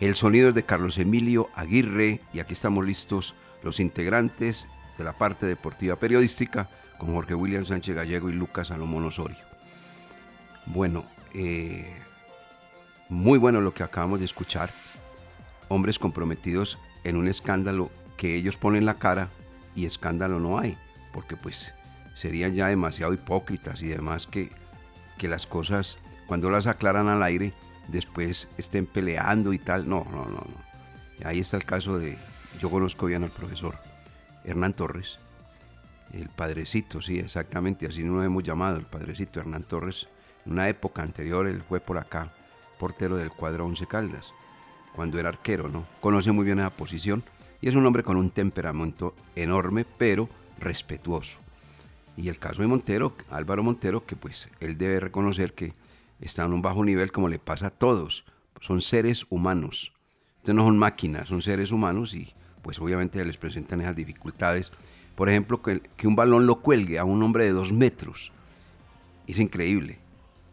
El sonido es de Carlos Emilio Aguirre y aquí estamos listos los integrantes de la parte deportiva periodística con Jorge William Sánchez Gallego y Lucas Salomón Osorio. Bueno, eh, muy bueno lo que acabamos de escuchar. Hombres comprometidos en un escándalo que ellos ponen la cara y escándalo no hay, porque pues serían ya demasiado hipócritas y demás que, que las cosas, cuando las aclaran al aire, después estén peleando y tal. No, no, no, no. Ahí está el caso de, yo conozco bien al profesor Hernán Torres, el padrecito, sí, exactamente, así nos hemos llamado, el padrecito Hernán Torres. En una época anterior él fue por acá, portero del cuadro Once Caldas, cuando era arquero, ¿no? Conoce muy bien esa posición y es un hombre con un temperamento enorme, pero respetuoso. Y el caso de Montero, Álvaro Montero, que pues él debe reconocer que está en un bajo nivel como le pasa a todos. Son seres humanos. Estos no son máquinas, son seres humanos y pues obviamente les presentan esas dificultades. Por ejemplo, que, que un balón lo cuelgue a un hombre de dos metros. Es increíble.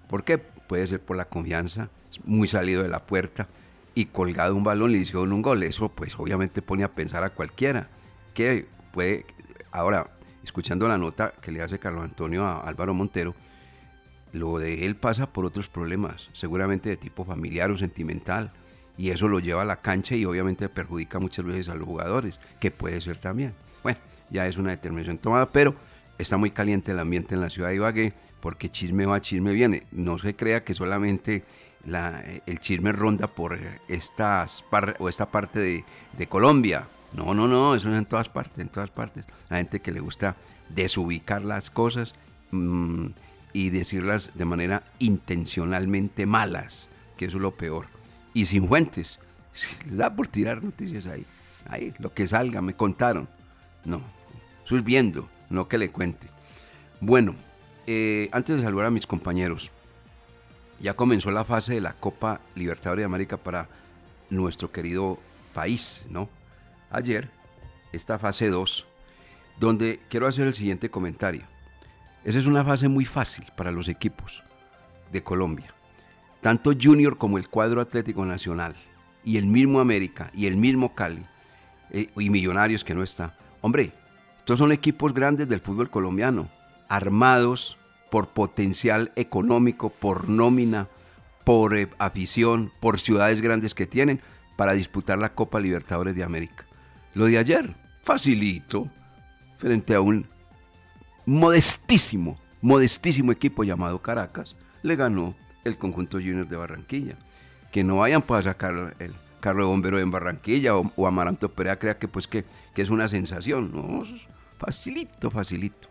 ¿Por qué? Puede ser por la confianza, muy salido de la puerta y colgado un balón le hicieron un gol. Eso pues obviamente pone a pensar a cualquiera que puede, ahora, escuchando la nota que le hace Carlos Antonio a Álvaro Montero, lo de él pasa por otros problemas, seguramente de tipo familiar o sentimental, y eso lo lleva a la cancha y obviamente perjudica muchas veces a los jugadores, que puede ser también. Bueno, ya es una determinación tomada, pero está muy caliente el ambiente en la ciudad de Ibagué, porque chisme va, chisme viene. No se crea que solamente el chisme ronda por estas o esta parte de, Colombia. No, no, no, eso es en todas partes, en todas partes. La gente que le gusta desubicar las cosas mm, y decirlas de manera intencionalmente malas, que eso es lo peor. Y sin fuentes. Les da por tirar noticias ahí. Ahí, lo que salga, me contaron. No, eso es viendo, no que le cuente. Bueno, eh, antes de saludar a mis compañeros, ya comenzó la fase de la Copa Libertadores de América para nuestro querido país, ¿no? Ayer, esta fase 2, donde quiero hacer el siguiente comentario. Esa es una fase muy fácil para los equipos de Colombia. Tanto Junior como el cuadro Atlético Nacional, y el mismo América, y el mismo Cali, eh, y Millonarios que no está. Hombre, estos son equipos grandes del fútbol colombiano, armados, por potencial económico, por nómina, por eh, afición, por ciudades grandes que tienen para disputar la Copa Libertadores de América. Lo de ayer, facilito, frente a un modestísimo, modestísimo equipo llamado Caracas, le ganó el conjunto Junior de Barranquilla. Que no vayan para sacar el carro de bombero en Barranquilla o, Amaranto Perea crea que pues que, que es una sensación. No, facilito, facilito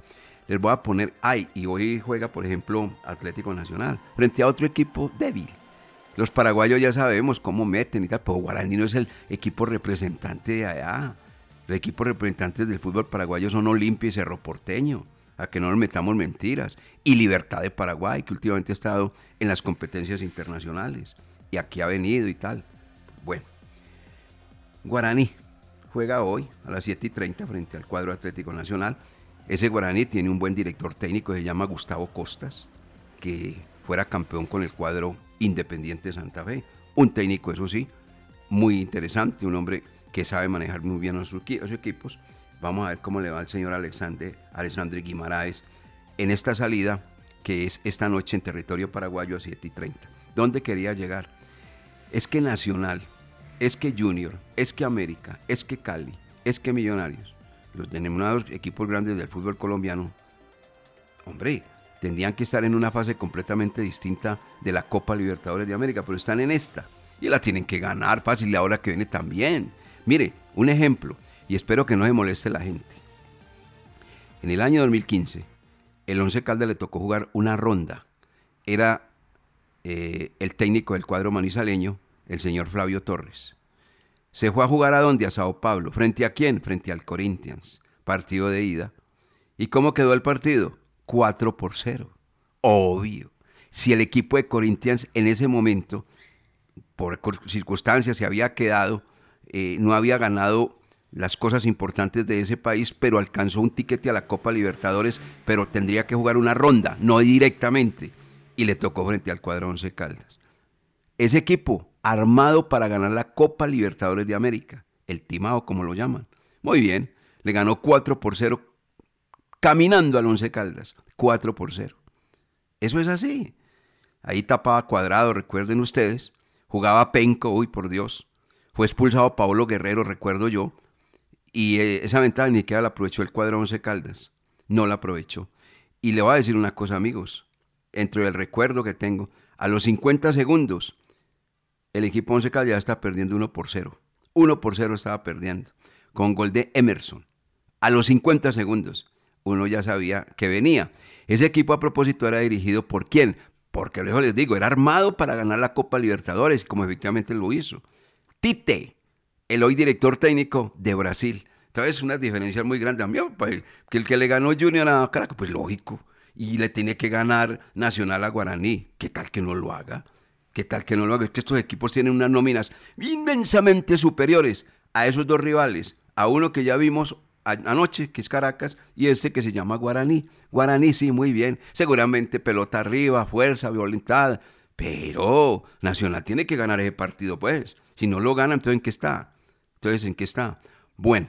les voy a poner ay y hoy juega, por ejemplo, Atlético Nacional, frente a otro equipo débil. Los paraguayos ya sabemos cómo meten y tal, pero Guaraní no es el equipo representante de allá. Los equipos representantes del fútbol paraguayo son Olimpia y Cerro Porteño, a que no nos metamos mentiras. Y Libertad de Paraguay, que últimamente ha estado en las competencias internacionales. Y aquí ha venido y tal. Bueno, Guaraní juega hoy a las 7 y 30 frente al cuadro Atlético Nacional ese Guaraní tiene un buen director técnico, se llama Gustavo Costas, que fuera campeón con el cuadro Independiente Santa Fe. Un técnico, eso sí, muy interesante, un hombre que sabe manejar muy bien a sus, equipos. Vamos a ver cómo le va al señor Alexander, Alexandre Guimaraes en esta salida que es esta noche en territorio paraguayo a 7 y 30. ¿Dónde quería llegar? Es que Nacional, es que Junior, es que América, es que Cali, es que Millonarios los denominados equipos grandes del fútbol colombiano, hombre, tendrían que estar en una fase completamente distinta de la Copa Libertadores de América, pero están en esta y la tienen que ganar fácil la hora que viene también. Mire, un ejemplo, y espero que no se moleste la gente. En el año 2015, el Once Caldas le tocó jugar una ronda. Era eh, el técnico del cuadro manizaleño, el señor Flavio Torres. Se fue a jugar a dónde? A Sao Paulo. ¿Frente a quién? Frente al Corinthians. Partido de ida. ¿Y cómo quedó el partido? 4 por 0. Obvio. Si el equipo de Corinthians en ese momento, por circunstancias, se había quedado, eh, no había ganado las cosas importantes de ese país, pero alcanzó un tiquete a la Copa Libertadores, pero tendría que jugar una ronda, no directamente, y le tocó frente al cuadro Once Caldas. ese equipo armado para ganar la Copa Libertadores de América, el timado como lo llaman. Muy bien, le ganó 4 por 0 caminando al Once Caldas, 4 por 0. Eso es así. Ahí tapaba cuadrado, recuerden ustedes. Jugaba Penco, uy, por Dios. Fue expulsado Pablo Guerrero, recuerdo yo. Y eh, esa ventaja ni siquiera la aprovechó el cuadro Once Caldas. No la aprovechó. Y le voy a decir una cosa, amigos. Entre el recuerdo que tengo, a los 50 segundos, el equipo Once Caldas ya está perdiendo 1 por 0. 1 por 0 estaba perdiendo. Con gol de Emerson. A los 50 segundos, uno ya sabía que venía. Ese equipo a propósito era dirigido por quién? Porque luego les digo, era armado para ganar la Copa Libertadores, como efectivamente lo hizo. Tite, el hoy director técnico de Brasil. Entonces, una diferencia muy grande. A mí, pues, que el que le ganó Junior a Caracas, pues lógico. Y le tiene que ganar Nacional a Guaraní. ¿Qué tal que no lo haga? ¿Qué tal que no lo haga? Es que estos equipos tienen unas nóminas inmensamente superiores a esos dos rivales. A uno que ya vimos anoche, que es Caracas, y este que se llama Guaraní. Guaraní, sí, muy bien. Seguramente pelota arriba, fuerza, voluntad. Pero Nacional tiene que ganar ese partido, pues. Si no lo gana, entonces ¿en qué está? Entonces, ¿en qué está? Bueno,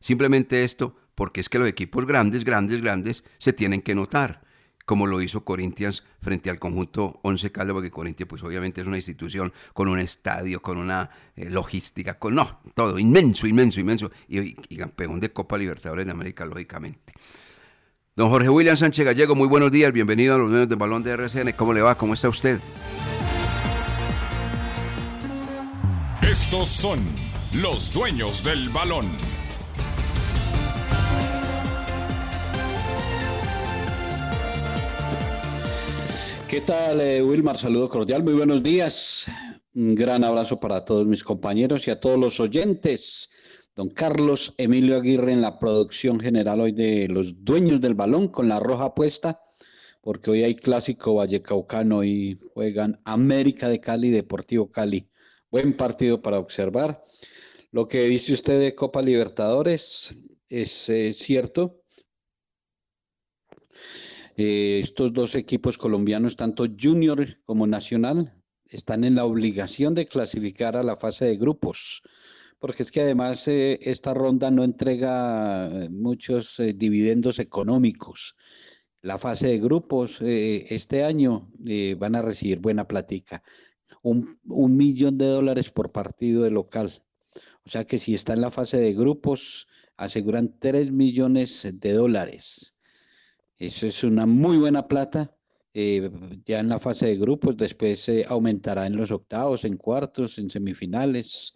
simplemente esto, porque es que los equipos grandes, grandes, grandes, se tienen que notar como lo hizo Corinthians frente al conjunto Once Caldas, porque Corinthians pues obviamente es una institución con un estadio, con una eh, logística, con no, todo, inmenso, inmenso, inmenso, y, campeón de Copa Libertadores de América, lógicamente. Don Jorge William Sánchez Gallego, muy buenos días, bienvenido a los medios de balón de RCN, ¿cómo le va? ¿Cómo está usted? Estos son los dueños del balón. ¿Qué tal, eh, Wilmar? Saludo cordial, muy buenos días. Un gran abrazo para todos mis compañeros y a todos los oyentes. Don Carlos Emilio Aguirre en la producción general hoy de Los Dueños del Balón con la roja puesta, porque hoy hay clásico vallecaucano y juegan América de Cali, Deportivo Cali. Buen partido para observar. Lo que dice usted de Copa Libertadores es eh, cierto. Eh, estos dos equipos colombianos, tanto Junior como Nacional, están en la obligación de clasificar a la fase de grupos, porque es que además eh, esta ronda no entrega muchos dividendos económicos. La fase de grupos este año van a recibir buena platica, un, un millón de dólares por partido de local. O sea que si está en la fase de grupos, aseguran tres millones de dólares. Eso es una muy buena plata. Eh, ya en la fase de grupos, después se aumentará en los octavos, en cuartos, en semifinales,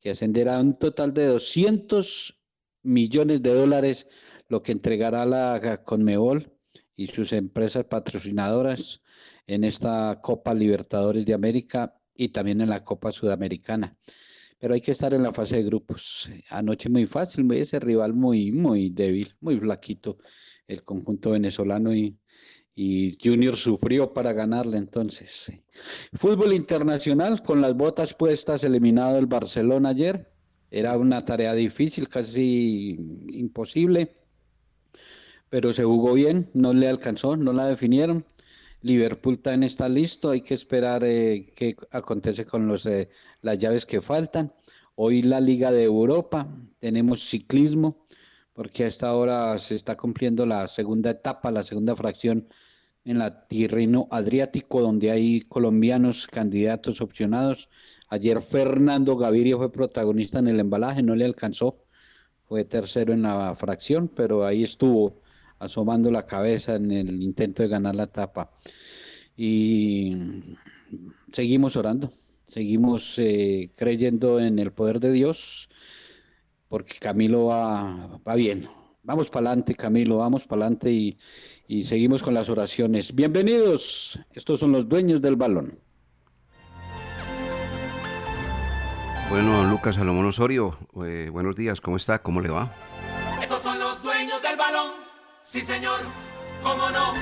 que ascenderá a un total de 200 millones de dólares, lo que entregará la Conmebol y sus empresas patrocinadoras en esta Copa Libertadores de América y también en la Copa Sudamericana. Pero hay que estar en la fase de grupos. Anoche muy fácil, ese rival muy, muy débil, muy flaquito el conjunto venezolano y, Junior sufrió para ganarle entonces. Fútbol internacional con las botas puestas, eliminado el Barcelona ayer. Era una tarea difícil, casi imposible, pero se jugó bien, no le alcanzó, no la definieron. Liverpool también está listo, hay que esperar eh, qué acontece con los, eh, las llaves que faltan. Hoy la Liga de Europa, tenemos ciclismo, porque a esta hora se está cumpliendo la segunda etapa, la segunda fracción en la Tirreno Adriático, donde hay colombianos candidatos opcionados. Ayer Fernando Gaviria fue protagonista en el embalaje, no le alcanzó, fue tercero en la fracción, pero ahí estuvo asomando la cabeza en el intento de ganar la etapa. Y seguimos orando, seguimos eh, creyendo en el poder de Dios porque Camilo va, va bien. Vamos para adelante, Camilo, vamos para adelante y, y seguimos con las oraciones. Bienvenidos, estos son los dueños del balón. Bueno, Lucas Salomón Osorio, eh, buenos días, ¿cómo está? ¿Cómo le va? Sí señor, ¿cómo no?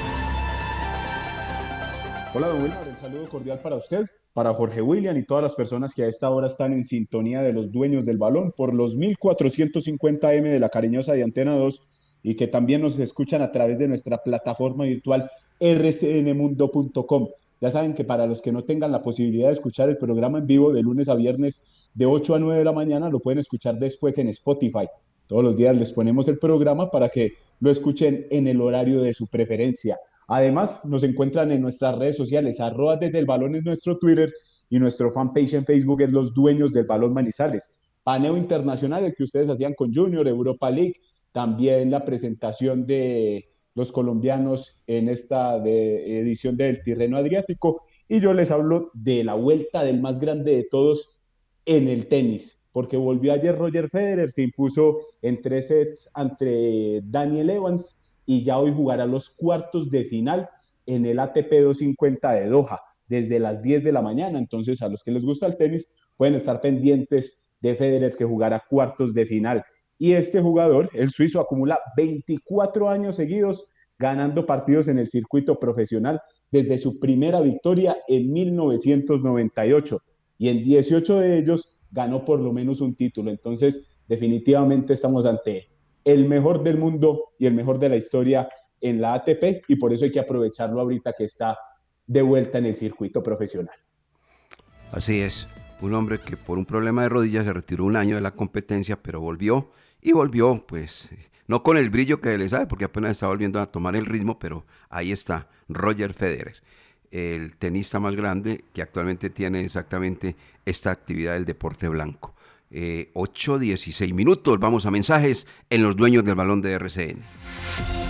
Hola, don Wilmar, un saludo cordial para usted para Jorge William y todas las personas que a esta hora están en sintonía de los dueños del balón por los 1450M de la cariñosa de Antena 2 y que también nos escuchan a través de nuestra plataforma virtual rcnmundo.com. Ya saben que para los que no tengan la posibilidad de escuchar el programa en vivo de lunes a viernes de 8 a 9 de la mañana, lo pueden escuchar después en Spotify. Todos los días les ponemos el programa para que lo escuchen en el horario de su preferencia. Además, nos encuentran en nuestras redes sociales, arroba desde el balón en nuestro Twitter y nuestro fanpage en Facebook es Los Dueños del Balón Manizales. Paneo internacional, el que ustedes hacían con Junior, Europa League, también la presentación de los colombianos en esta edición del Tirreno Adriático. Y yo les hablo de la vuelta del más grande de todos en el tenis, porque volvió ayer Roger Federer, se impuso en tres sets ante Daniel Evans y ya hoy jugará los cuartos de final en el ATP 250 de Doha desde las 10 de la mañana. Entonces, a los que les gusta el tenis, pueden estar pendientes de Federer que jugará cuartos de final. Y este jugador, el suizo, acumula 24 años seguidos ganando partidos en el circuito profesional desde su primera victoria en 1998. Y en 18 de ellos ganó por lo menos un título. Entonces, definitivamente estamos ante el mejor del mundo y el mejor de la historia en la ATP y por eso hay que aprovecharlo ahorita que está de vuelta en el circuito profesional. Así es, un hombre que por un problema de rodillas se retiró un año de la competencia, pero volvió y volvió, pues, no con el brillo que le sabe, porque apenas está volviendo a tomar el ritmo, pero ahí está, Roger Federer, el tenista más grande que actualmente tiene exactamente esta actividad del deporte blanco. Eh, 8.16 minutos, vamos a mensajes en los dueños del balón de RCN.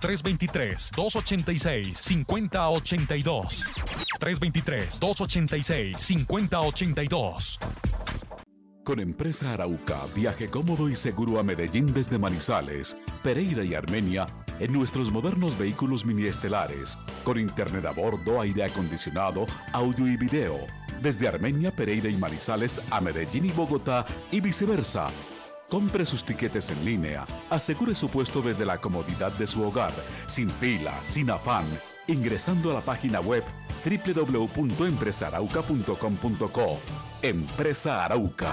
323-286-5082. 323-286-5082. Con Empresa Arauca, viaje cómodo y seguro a Medellín desde Manizales, Pereira y Armenia en nuestros modernos vehículos mini estelares, con internet a bordo, aire acondicionado, audio y video, desde Armenia, Pereira y Manizales a Medellín y Bogotá y viceversa. Compre sus tiquetes en línea, asegure su puesto desde la comodidad de su hogar, sin fila, sin afán, ingresando a la página web www.empresarauca.com.co. Empresa Arauca.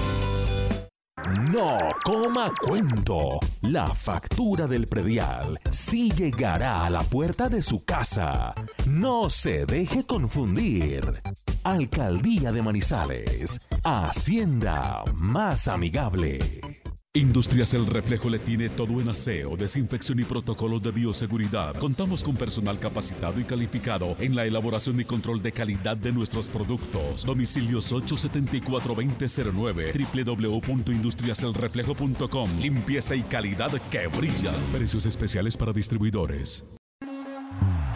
No coma cuento. La factura del predial sí llegará a la puerta de su casa. No se deje confundir. Alcaldía de Manizales. Hacienda más amigable. Industrias El Reflejo le tiene todo en aseo, desinfección y protocolos de bioseguridad. Contamos con personal capacitado y calificado en la elaboración y control de calidad de nuestros productos. Domicilios 874-2009, www.industriaselreflejo.com. Limpieza y calidad que brilla. Precios especiales para distribuidores.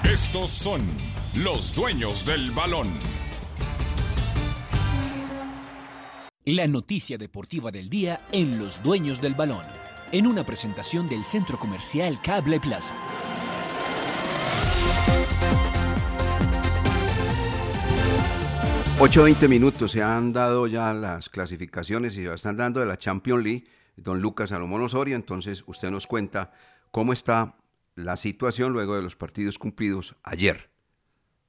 Estos son los dueños del balón. La noticia deportiva del día en Los Dueños del Balón, en una presentación del Centro Comercial Cable Plaza. Ocho veinte minutos, se han dado ya las clasificaciones y se están dando de la Champions League, don Lucas Salomón Osorio, entonces usted nos cuenta cómo está la situación luego de los partidos cumplidos ayer.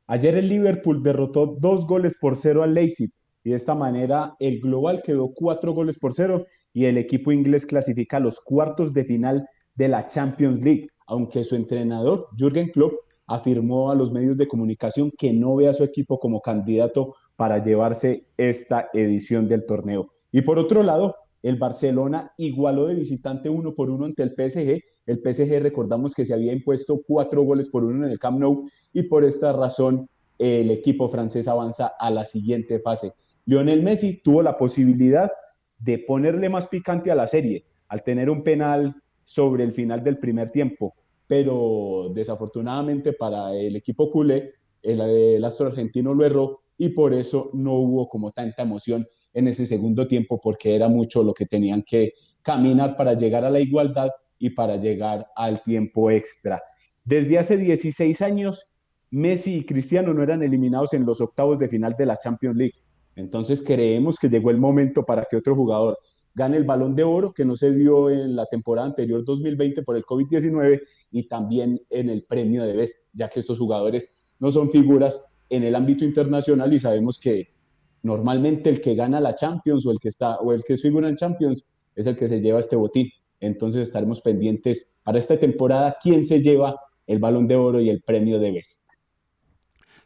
Ayer el Liverpool derrotó dos goles por cero al Leipzig y de esta manera el global quedó cuatro goles por cero y el equipo inglés clasifica a los cuartos de final de la Champions League, aunque su entrenador Jürgen Klopp afirmó a los medios de comunicación que no ve a su equipo como candidato para llevarse esta edición del torneo. Y por otro lado, el Barcelona igualó de visitante uno por uno ante el PSG. El PSG recordamos que se había impuesto cuatro goles por uno en el Camp Nou y por esta razón el equipo francés avanza a la siguiente fase. Lionel Messi tuvo la posibilidad de ponerle más picante a la serie al tener un penal sobre el final del primer tiempo, pero desafortunadamente para el equipo culé, el, el astro argentino lo erró y por eso no hubo como tanta emoción en ese segundo tiempo porque era mucho lo que tenían que caminar para llegar a la igualdad y para llegar al tiempo extra. Desde hace 16 años, Messi y Cristiano no eran eliminados en los octavos de final de la Champions League. Entonces creemos que llegó el momento para que otro jugador gane el balón de oro, que no se dio en la temporada anterior 2020 por el COVID-19, y también en el premio de Best, ya que estos jugadores no son figuras en el ámbito internacional y sabemos que normalmente el que gana la Champions o el que está o el que es figura en Champions es el que se lleva este botín. Entonces estaremos pendientes para esta temporada quién se lleva el balón de oro y el premio de Best.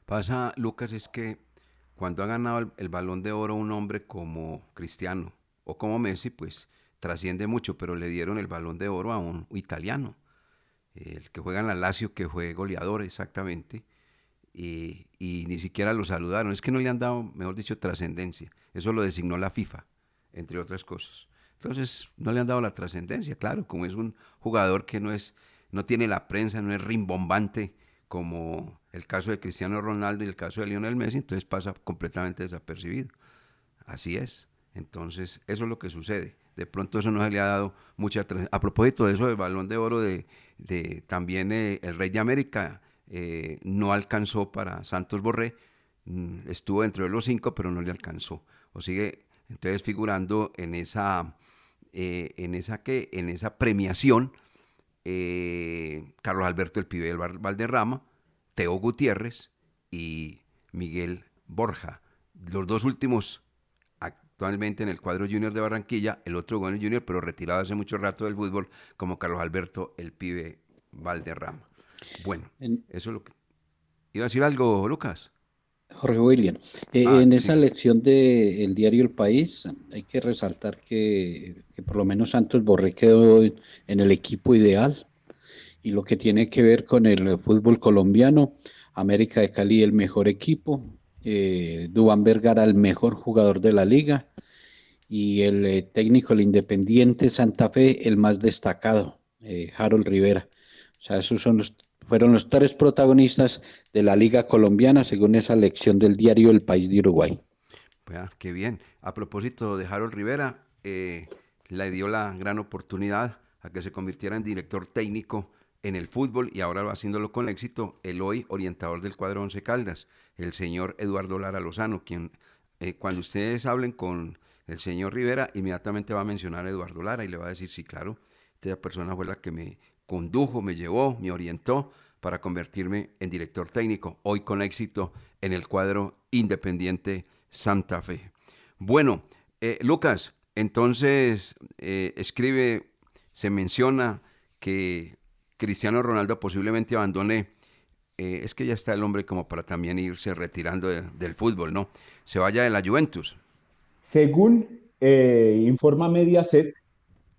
Pasa, Lucas, es que cuando ha ganado el, balón de oro un hombre como Cristiano o como Messi, pues trasciende mucho, pero le dieron el balón de oro a un italiano, el que juega en la Lazio, que fue goleador exactamente, y, y, ni siquiera lo saludaron. Es que no le han dado, mejor dicho, trascendencia. Eso lo designó la FIFA, entre otras cosas. Entonces, no le han dado la trascendencia, claro, como es un jugador que no es, no tiene la prensa, no es rimbombante como el caso de Cristiano Ronaldo y el caso de Lionel Messi, entonces pasa completamente desapercibido. Así es. Entonces, eso es lo que sucede. De pronto eso no se le ha dado mucha... A propósito de eso del balón de oro de, de también eh, el Rey de América, eh, no alcanzó para Santos Borré, mm, estuvo dentro de los cinco, pero no le alcanzó. O sigue entonces figurando en esa, eh, en esa, ¿qué? En esa premiación eh, Carlos Alberto el Pibe del Valderrama, Teo Gutiérrez y Miguel Borja. Los dos últimos actualmente en el cuadro junior de Barranquilla, el otro bueno junior, pero retirado hace mucho rato del fútbol, como Carlos Alberto el Pibe Valderrama. Bueno, en, eso es lo que... ¿Iba a decir algo, Lucas? Jorge William, eh, ah, en esa lección del el diario El País hay que resaltar que, que, por lo menos Santos Borré quedó en el equipo ideal y lo que tiene que ver con el fútbol colombiano, América de Cali el mejor equipo, eh, Dubán Vergara el mejor jugador de la liga y el eh, técnico el Independiente Santa Fe el más destacado, eh, Harold Rivera. O sea, esos son los fueron los tres protagonistas de la Liga Colombiana, según esa lección del diario El País de Uruguay. Qué bien. A propósito de Harold Rivera, eh, le dio la gran oportunidad a que se convirtiera en director técnico en el fútbol y ahora haciéndolo con éxito el hoy orientador del cuadro Once Caldas, el señor Eduardo Lara Lozano, quien eh, cuando ustedes hablen con el señor Rivera, inmediatamente va a mencionar a Eduardo Lara y le va a decir, sí, claro, esta persona fue la que me condujo, me llevó, me orientó para convertirme en director técnico, hoy con éxito en el cuadro Independiente Santa Fe. Bueno, eh, Lucas, entonces eh, escribe, se menciona que Cristiano Ronaldo posiblemente abandone, eh, es que ya está el hombre como para también irse retirando de, del fútbol, ¿no? Se vaya de la Juventus. Según informa Mediaset,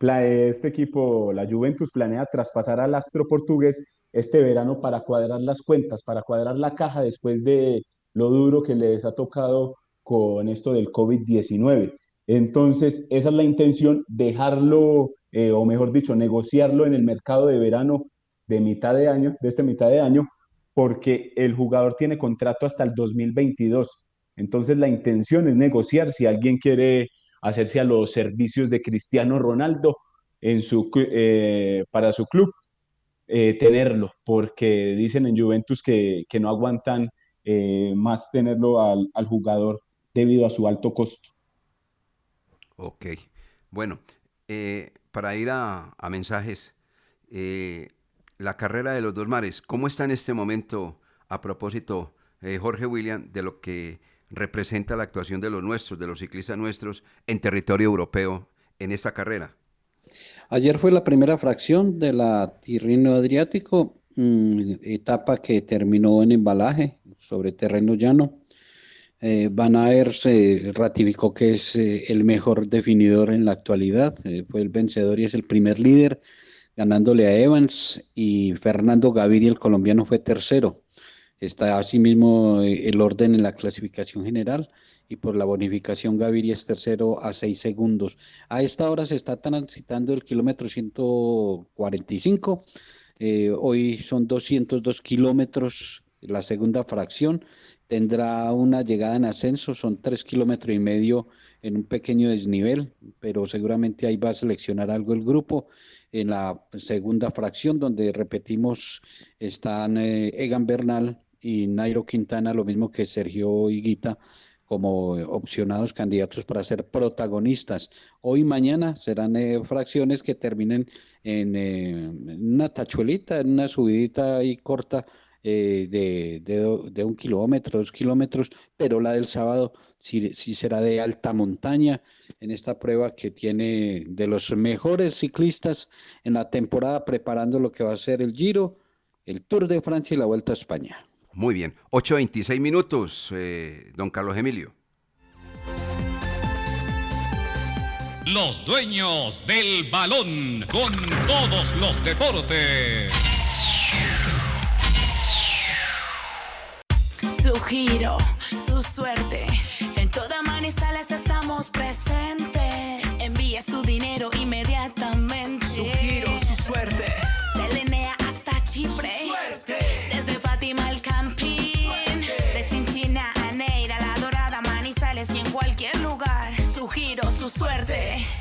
este equipo, la Juventus, planea traspasar al astro portugués este verano para cuadrar las cuentas, para cuadrar la caja después de lo duro que les ha tocado con esto del COVID-19. Entonces, esa es la intención, dejarlo, eh, o mejor dicho, negociarlo en el mercado de verano de mitad de año, de este mitad de año, porque el jugador tiene contrato hasta el 2022. Entonces, la intención es negociar si alguien quiere hacerse a los servicios de Cristiano Ronaldo en su, eh, para su club, eh, tenerlo, porque dicen en Juventus que, no aguantan eh, más tenerlo al, jugador debido a su alto costo. Ok, bueno, para ir a, mensajes, la carrera de los dos mares, ¿cómo está en este momento a propósito, Jorge William, de lo que representa la actuación de los nuestros, de los ciclistas nuestros en territorio europeo en esta carrera? Ayer fue la primera fracción de la Tirreno Adriático, mm, etapa que terminó en embalaje sobre terreno llano. Eh, Van Aert se ratificó que es eh, el mejor definidor en la actualidad, eh, fue el vencedor y es el primer líder, ganándole a Evans y Fernando Gaviria, el colombiano, fue tercero. Está asimismo eh, el orden en la clasificación general y por la bonificación Gaviria es tercero a seis segundos. A esta hora se está transitando el kilómetro 145. Eh, hoy son 202 kilómetros la segunda fracción. Tendrá una llegada en ascenso, son tres kilómetros y medio en un pequeño desnivel, pero seguramente ahí va a seleccionar algo el grupo. En la segunda fracción, donde repetimos, están eh, Egan Bernal, y Nairo Quintana, lo mismo que Sergio Higuita, como opcionados candidatos para ser protagonistas. Hoy y mañana serán eh, fracciones que terminen en, eh, una tachuelita, en una subidita ahí corta eh, de, un kilómetro, dos kilómetros, pero la del sábado sí, sí, será de alta montaña en esta prueba que tiene de los mejores ciclistas en la temporada preparando lo que va a ser el Giro, el Tour de Francia y la Vuelta a España. Muy bien. 8.26 minutos, eh, don Carlos Emilio. Los dueños del balón con todos los deportes. Su giro, su suerte. En toda Manizales estamos presentes. Envía su dinero inmediatamente. Giro, su suerte.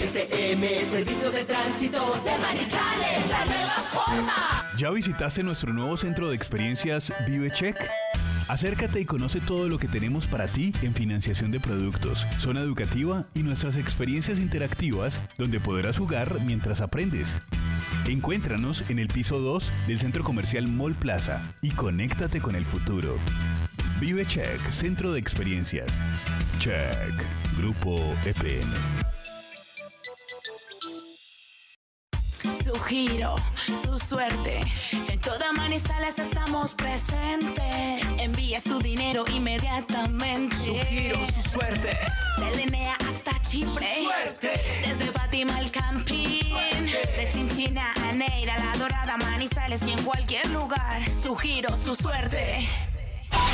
STM, Servicio de Tránsito de Manizales, la nueva forma. ¿Ya visitaste nuestro nuevo centro de experiencias ViveCheck? Acércate y conoce todo lo que tenemos para ti en financiación de productos, zona educativa y nuestras experiencias interactivas donde podrás jugar mientras aprendes. Encuéntranos en el piso 2 del centro comercial Mall Plaza y conéctate con el futuro. ViveCheck, Centro de Experiencias. Check, Grupo EPN. Su giro, su suerte. En toda Manizales estamos presentes. Envía su dinero inmediatamente. Su giro, su suerte. De Linea hasta Chipre. Suerte. Desde Fátima al Campín. De Chinchina a Neira, La Dorada, Manizales y en cualquier lugar. Su giro, su suerte.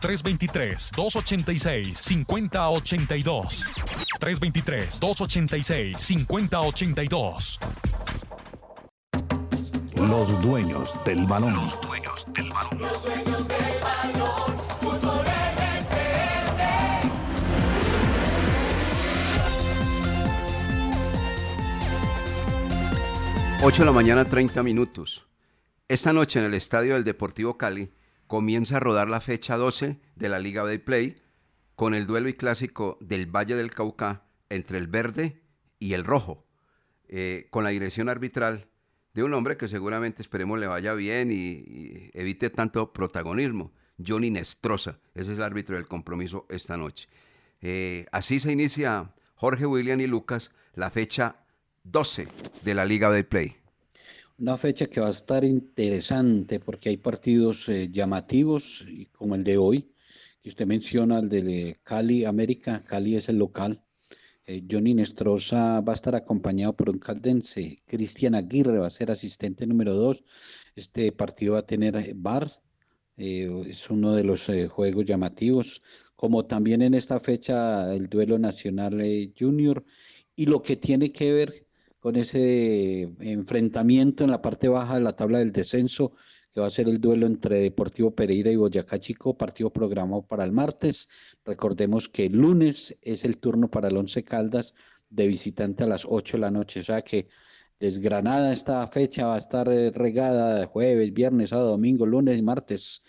323-286-5082. 323-286-5082. Los dueños del balón. Los dueños del balón. Los dueños del balón. Fútbol RCN. 8 de la mañana, 30 minutos. Esta noche en el estadio del Deportivo Cali comienza a rodar la fecha 12 de la Liga de Play con el duelo y clásico del Valle del Cauca entre el verde y el rojo, eh, con la dirección arbitral de un hombre que seguramente esperemos le vaya bien y, evite tanto protagonismo, Johnny Nestroza, ese es el árbitro del compromiso esta noche. Eh, así se inicia Jorge William y Lucas la fecha 12 de la Liga de Play. Una fecha que va a estar interesante porque hay partidos eh, llamativos como el de hoy, que usted menciona, el de Cali América, Cali es el local. Eh, Johnny Nestroza va a estar acompañado por un caldense, Cristian Aguirre va a ser asistente número dos. Este partido va a tener eh, bar, eh, es uno de los eh, juegos llamativos, como también en esta fecha el duelo nacional eh, junior y lo que tiene que ver con ese enfrentamiento en la parte baja de la tabla del descenso, que va a ser el duelo entre Deportivo Pereira y Boyacá Chico, partido programado para el martes. Recordemos que el lunes es el turno para el Once Caldas de visitante a las 8 de la noche, o sea que desgranada esta fecha va a estar eh, regada de jueves, viernes, sábado, domingo, lunes y martes.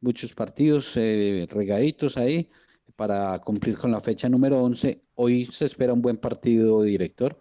Muchos partidos eh, regaditos ahí para cumplir con la fecha número 11. Hoy se espera un buen partido, director.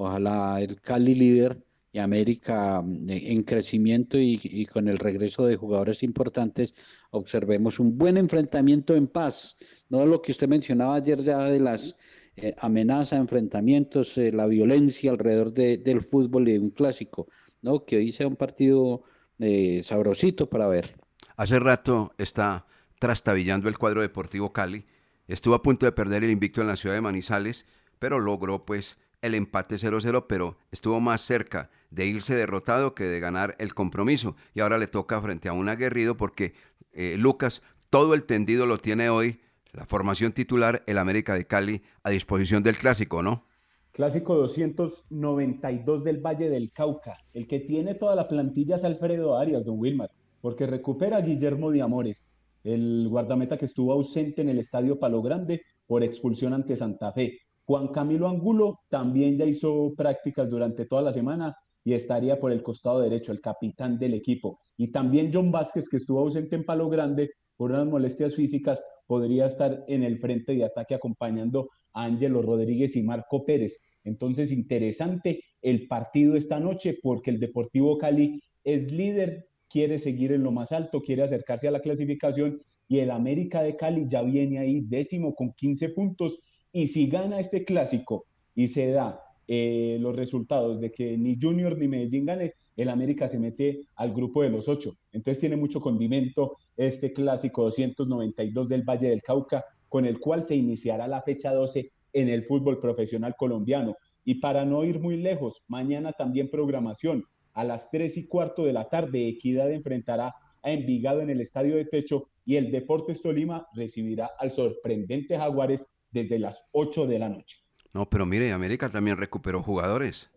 Ojalá el Cali líder y América mm, en crecimiento y, y con el regreso de jugadores importantes, observemos un buen enfrentamiento en paz. No lo que usted mencionaba ayer ya de las eh, amenazas, enfrentamientos, eh, la violencia alrededor de- del fútbol y de un clásico, ¿no? Que hoy sea un partido eh, sabrosito para ver. Hace rato está trastabillando el cuadro deportivo Cali. Estuvo a punto de perder el invicto en la ciudad de Manizales, pero logró pues el empate 0-0, pero estuvo más cerca de irse derrotado que de ganar el compromiso. Y ahora le toca frente a un aguerrido porque eh, Lucas todo el tendido lo tiene hoy, la formación titular, el América de Cali, a disposición del clásico, ¿no? Clásico 292 del Valle del Cauca. El que tiene toda la plantilla es Alfredo Arias, don Wilmar, porque recupera a Guillermo de Amores, el guardameta que estuvo ausente en el Estadio Palo Grande por expulsión ante Santa Fe. Juan Camilo Angulo también ya hizo prácticas durante toda la semana y estaría por el costado derecho, el capitán del equipo. Y también John Vázquez, que estuvo ausente en Palo Grande por unas molestias físicas, podría estar en el frente de ataque acompañando a Ángelo Rodríguez y Marco Pérez. Entonces, interesante el partido esta noche porque el Deportivo Cali es líder, quiere seguir en lo más alto, quiere acercarse a la clasificación y el América de Cali ya viene ahí décimo con 15 puntos y si gana este clásico y se da eh, los resultados de que ni Junior ni Medellín gane, el América se mete al grupo de los ocho. Entonces tiene mucho condimento este clásico 292 del Valle del Cauca, con el cual se iniciará la fecha 12 en el fútbol profesional colombiano. Y para no ir muy lejos, mañana también programación. A las 3 y cuarto de la tarde, Equidad enfrentará a Envigado en el Estadio de Techo y el Deportes Tolima recibirá al sorprendente Jaguares desde las 8 de la noche. No, pero mire, América también recuperó jugadores.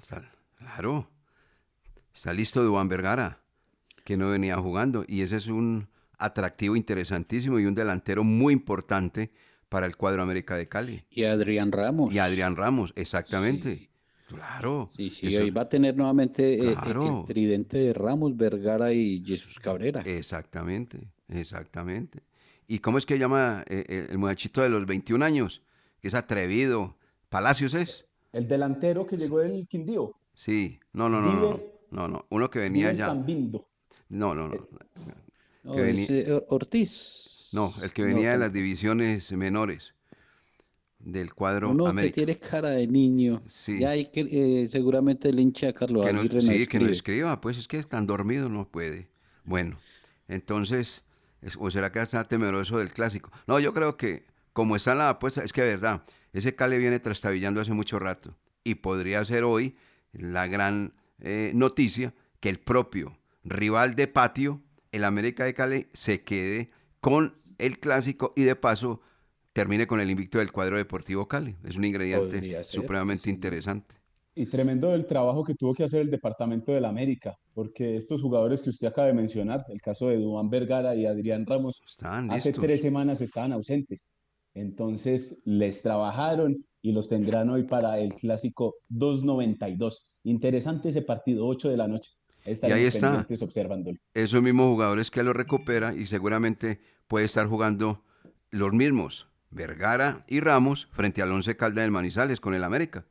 Está- claro. Está listo Duan Vergara, que no venía jugando. Y ese es un atractivo interesantísimo y un delantero muy importante para el cuadro América de Cali. Y Adrián Ramos. Y Adrián Ramos, exactamente. Claro. Sí, sí, Eso- hoy va a tener nuevamente eh, eh, el tridente de Ramos, Vergara y Jesús Cabrera. Exactamente, exactamente. ¿Y cómo es que llama eh, el, el muchachito de los 21 años? Que es atrevido. ¿Palacios es? El delantero que llegó del Quindío, Sí. No, no, no, no. No, no. Uno que venía ya. No, no, no. No, que venía- es, eh, Ortiz. No, el que No, venía de las divisiones menores. del cuadro Uno América. que tiene cara de niño. Sí. Ya hay que, eh, seguramente el hincha Carlos Que no- Aguirre sí, no que no escriba, pues es que tan dormido no puede. Bueno, entonces, es- ¿o será que está temeroso del clásico? No, yo creo que como está la apuesta, es que verdad, ese Cali viene trastabillando hace mucho rato y podría ser hoy la gran eh, noticia que el propio rival de patio, el América de Cali, se quede con el clásico y de paso termine con el invicto del cuadro deportivo Cali. Es un ingrediente ser, supremamente interesante. Y tremendo el trabajo que tuvo que hacer el Departamento del América, porque estos jugadores que usted acaba de mencionar, el caso de Duván Vergara y Adrián Ramos, Están hace listos. tres semanas estaban ausentes. Entonces les trabajaron y los tendrán hoy para el clásico 292. Interesante ese partido, 8 de la noche. Y ahí está. observándolo. esos mismos jugadores que lo recupera y seguramente puede estar jugando los mismos, Vergara y Ramos, frente al Once Caldas del Manizales con el América.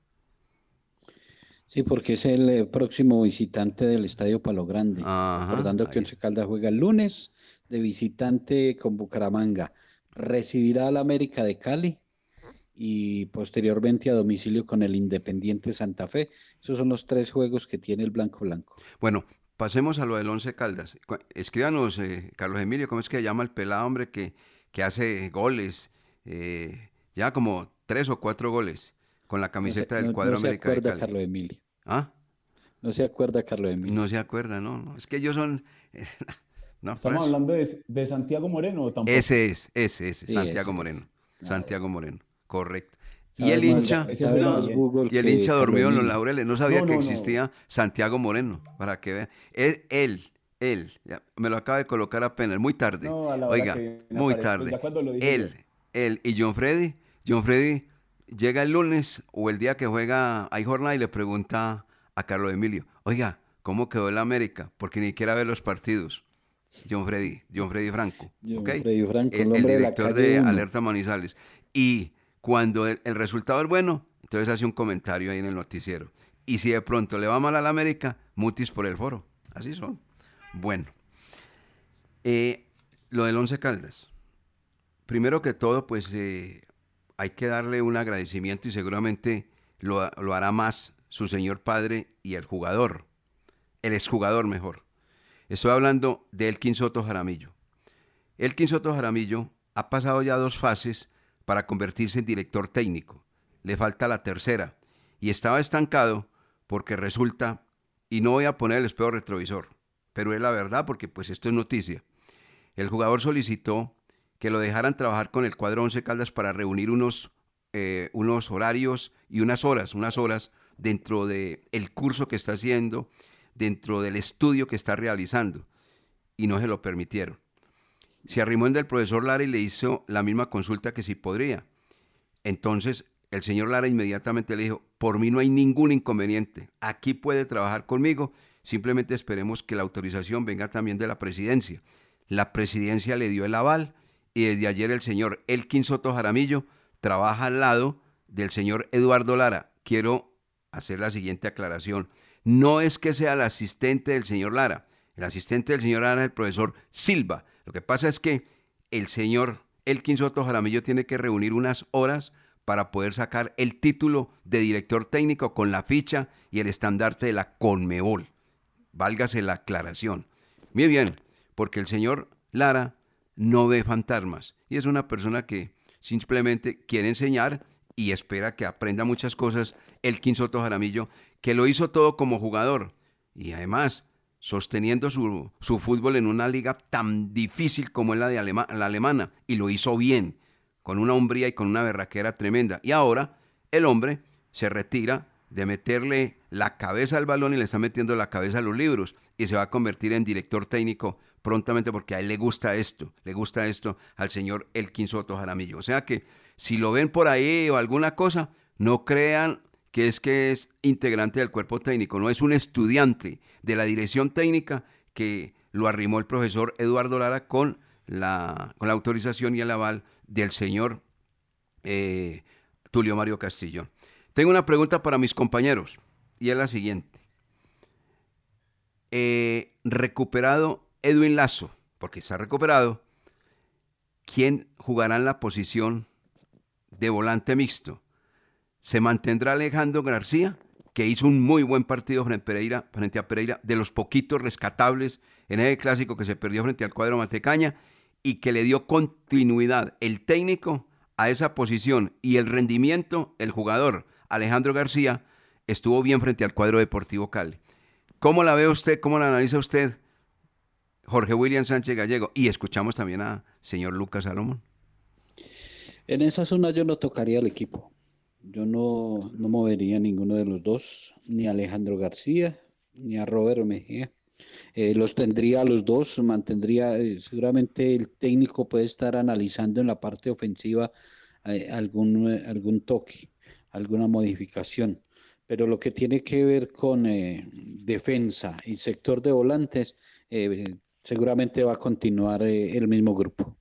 Sí, porque es el eh, próximo visitante del Estadio Palo Grande. Ajá, Recordando que Once Caldas juega el lunes de visitante con Bucaramanga. Recibirá al América de Cali y posteriormente a domicilio con el Independiente Santa Fe. Esos son los tres juegos que tiene el Blanco Blanco. Bueno, pasemos a lo del Once Caldas. Escríbanos, eh, Carlos Emilio, ¿cómo es que llama el pelado, hombre, que, que hace goles? eh, ya como tres o cuatro goles con la camiseta no, del no cuadro se América de Cali. Carlos Emilio. ¿Ah? No se acuerda Carlos Emilio. No se acuerda, no, no. Es que ellos son... no, ¿Estamos eso. hablando de, de Santiago Moreno o tampoco? Ese es, ese es, Sí, Santiago ese es. Moreno. Santiago Moreno, correcto. Y el hincha, no, y el hincha Carlos dormido en los laureles, no sabía No, que no, no. existía Santiago Moreno, para que vean. Es él, él, ya, me lo acaba de colocar apenas, muy tarde. No, a la hora Oiga, muy tarde. pues ya cuando lo dije él, él y John Freddy, John Freddy llega el lunes o el día que juega, hay jornada y le pregunta a Carlos Emilio, oiga, ¿cómo quedó el América? Porque ni siquiera ve los partidos. John Freddy, John Freddy Franco. John. Freddy Franco, el el, de director de. Alerta Manizales. Y cuando el, el resultado es bueno, entonces hace un comentario ahí en el noticiero. Y si de pronto le va mal al América, mutis por el foro. Así son. Bueno, eh, lo del Once Caldas. Primero que todo, pues eh, hay que darle un agradecimiento y seguramente lo, lo hará más su señor padre y el jugador, el exjugador mejor. Estoy hablando de Elkin Soto Jaramillo. Elkin Soto Jaramillo ha pasado ya dos fases para convertirse en director técnico. Le falta la tercera y estaba estancado porque resulta, y no voy a poner el espejo retrovisor, pero es la verdad porque pues esto es noticia. El jugador solicitó que lo dejaran trabajar con el cuadro Once Caldas para reunir unos, eh, unos horarios y unas horas, unas horas dentro del el curso que está haciendo, dentro del estudio que está realizando, y no se lo permitieron. Se arrimó en del profesor Lara y le hizo la misma consulta que si podría. Entonces el señor Lara inmediatamente le dijo, por mí no hay ningún inconveniente, aquí puede trabajar conmigo, simplemente esperemos que la autorización venga también de la presidencia. La presidencia le dio el aval y desde ayer el señor Elkin Soto Jaramillo trabaja al lado del señor Eduardo Lara. Quiero hacer la siguiente aclaración. No es que sea el asistente del señor Lara. El asistente del señor Lara es el profesor Silva. Lo que pasa es que el señor Elkin Soto Jaramillo tiene que reunir unas horas para poder sacar el título de director técnico con la ficha y el estandarte de la Conmebol. Válgase la aclaración. Muy bien, porque el señor Lara no ve fantasmas y es una persona que simplemente quiere enseñar y espera que aprenda muchas cosas el Soto Jaramillo, que lo hizo todo como jugador y además sosteniendo su, su fútbol en una liga tan difícil como es la, de alema- la alemana y lo hizo bien, con una hombría y con una berraquera tremenda. Y ahora el hombre se retira de meterle la cabeza al balón y le está metiendo la cabeza a los libros y se va a convertir en director técnico prontamente porque a él le gusta esto, le gusta esto al señor Elkin Soto Jaramillo. O sea que si lo ven por ahí o alguna cosa, no crean que es que es integrante del cuerpo técnico, no es un estudiante de la dirección técnica que lo arrimó el profesor Eduardo Lara con la, con la autorización y el aval del señor eh, Tulio Mario Castillo. Tengo una pregunta para mis compañeros y es la siguiente. Eh, recuperado Edwin Lazo, porque está recuperado, ¿quién jugará en la posición de volante mixto. Se mantendrá Alejandro García, que hizo un muy buen partido frente a Pereira, frente a Pereira de los poquitos rescatables en ese clásico que se perdió frente al cuadro Matecaña y que le dio continuidad el técnico a esa posición y el rendimiento, el jugador Alejandro García, estuvo bien frente al cuadro Deportivo Cali. ¿Cómo la ve usted? ¿Cómo la analiza usted? Jorge William Sánchez Gallego. Y escuchamos también a señor Lucas Salomón. En esa zona yo no tocaría al equipo. Yo no, no movería a ninguno de los dos, ni a Alejandro García, ni a Robert Mejía. Eh, los tendría a los dos, mantendría, eh, seguramente el técnico puede estar analizando en la parte ofensiva eh, algún, algún toque, alguna modificación. Pero lo que tiene que ver con defensa y sector de volantes, seguramente va a continuar eh, el mismo grupo.